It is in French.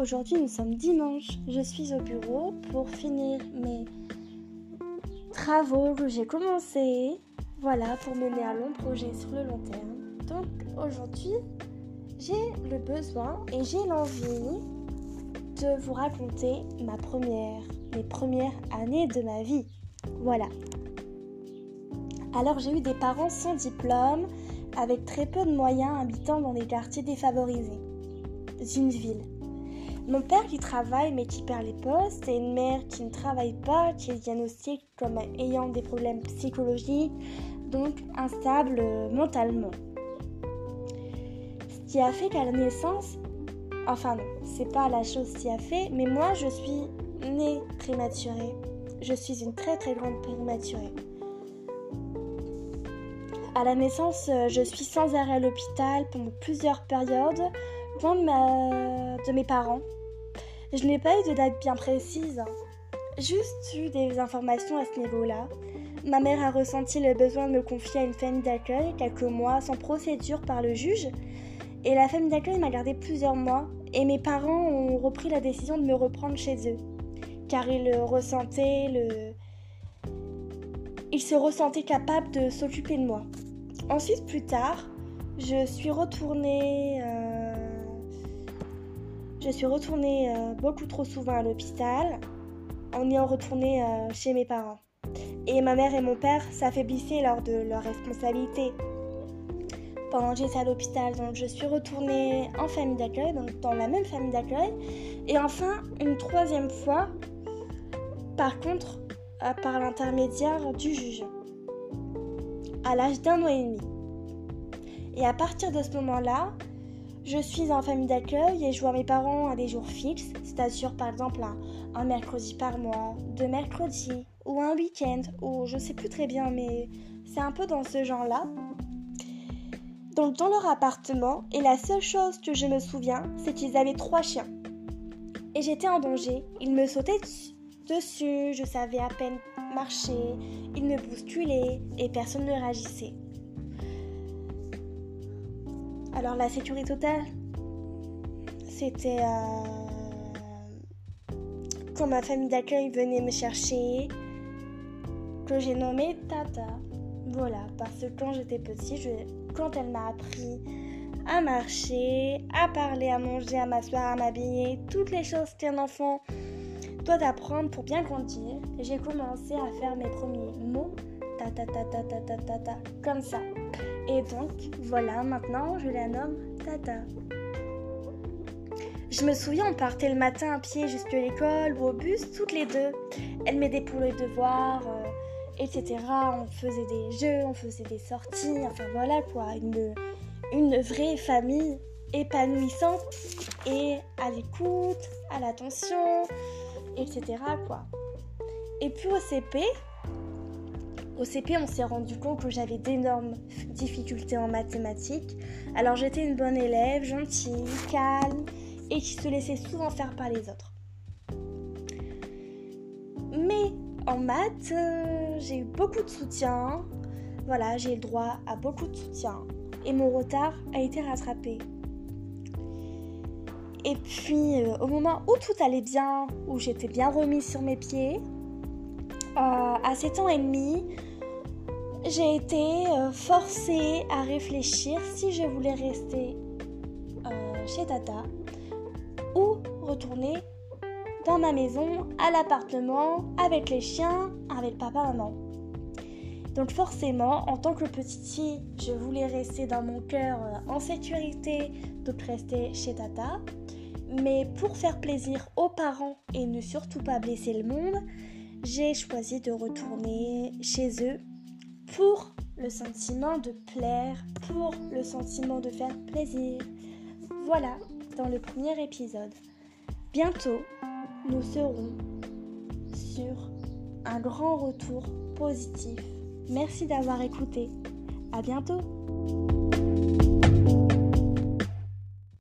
aujourd'hui nous sommes dimanche. Je suis au bureau pour finir mes travaux que j'ai commencé. Voilà, pour mener un long projet sur le long terme. Donc aujourd'hui, j'ai le besoin et j'ai l'envie de vous raconter ma première, mes premières années de ma vie. Voilà. Alors j'ai eu des parents sans diplôme, avec très peu de moyens, habitant dans des quartiers défavorisés d'une ville. Mon père qui travaille mais qui perd les postes et une mère qui ne travaille pas, qui est diagnostiquée comme ayant des problèmes psychologiques, donc instable mentalement. Ce qui a fait qu'à la naissance, enfin non, c'est pas la chose qui a fait, mais moi je suis née prématurée. Je suis une très très grande prématurée. À la naissance, je suis sans arrêt à l'hôpital pendant plusieurs périodes, loin de mes parents. Je n'ai pas eu de date bien précise, juste eu des informations à ce niveau-là. Ma mère a ressenti le besoin de me confier à une famille d'accueil quelques mois sans procédure par le juge. Et la famille d'accueil m'a gardé plusieurs mois et mes parents ont repris la décision de me reprendre chez eux. Car ils ressentaient le... Ils se ressentaient capables de s'occuper de moi. Ensuite, plus tard, je suis retournée... Euh, je suis retournée euh, beaucoup trop souvent à l'hôpital en ayant retourné euh, chez mes parents. Et ma mère et mon père s'affaiblissaient lors de leurs responsabilités. Pendant que j'étais à l'hôpital, donc je suis retournée en famille d'accueil, donc dans la même famille d'accueil. Et enfin, une troisième fois, par contre, par l'intermédiaire du juge, à l'âge d'un an et demi. Et à partir de ce moment-là, je suis en famille d'accueil et je vois mes parents à des jours fixes, c'est-à-dire par exemple un, mercredi par mois, deux mercredis, ou un week-end, ou je sais plus très bien, mais c'est un peu dans ce genre-là. Donc dans leur appartement, et la seule chose que je me souviens, c'est qu'ils avaient trois chiens. Et j'étais en danger, ils me sautaient dessus, je savais à peine marcher, ils me bousculaient et personne ne réagissait. Alors la sécurité totale, c'était euh, quand ma famille d'accueil venait me chercher, que j'ai nommé Tata. Voilà, parce que quand j'étais petite, quand elle m'a appris à marcher, à parler, à manger, à m'asseoir, à m'habiller, toutes les choses qu'un enfant doit apprendre pour bien grandir, j'ai commencé à faire mes premiers mots, ta ta ta ta ta ta ta, ta comme ça. Et donc, voilà, maintenant, je la nomme Tata. Je me souviens, on partait le matin à pied jusqu'à l'école ou au bus, toutes les deux. Elle m'aidait pour les devoirs, euh, etc. On faisait des jeux, on faisait des sorties, enfin voilà quoi, une, une vraie famille épanouissante et à l'écoute, à l'attention, etc. quoi. Et puis au CP, au CP, on s'est rendu compte que j'avais d'énormes difficultés en mathématiques. Alors j'étais une bonne élève, gentille, calme et qui se laissait souvent faire par les autres. Mais en maths, euh, j'ai eu beaucoup de soutien. Voilà, j'ai le droit à beaucoup de soutien. Et mon retard a été rattrapé. Et puis, euh, au moment où tout allait bien, où j'étais bien remise sur mes pieds, euh, à 7 ans et demi, j'ai été euh, forcée à réfléchir si je voulais rester euh, chez Tata ou retourner dans ma maison, à l'appartement, avec les chiens, avec papa, maman. Donc forcément, en tant que petite fille, je voulais rester dans mon cœur euh, en sécurité, donc rester chez Tata. Mais pour faire plaisir aux parents et ne surtout pas blesser le monde, j'ai choisi de retourner chez eux pour le sentiment de plaire, pour le sentiment de faire plaisir. Voilà dans le premier épisode. Bientôt, nous serons sur un grand retour positif. Merci d'avoir écouté. À bientôt.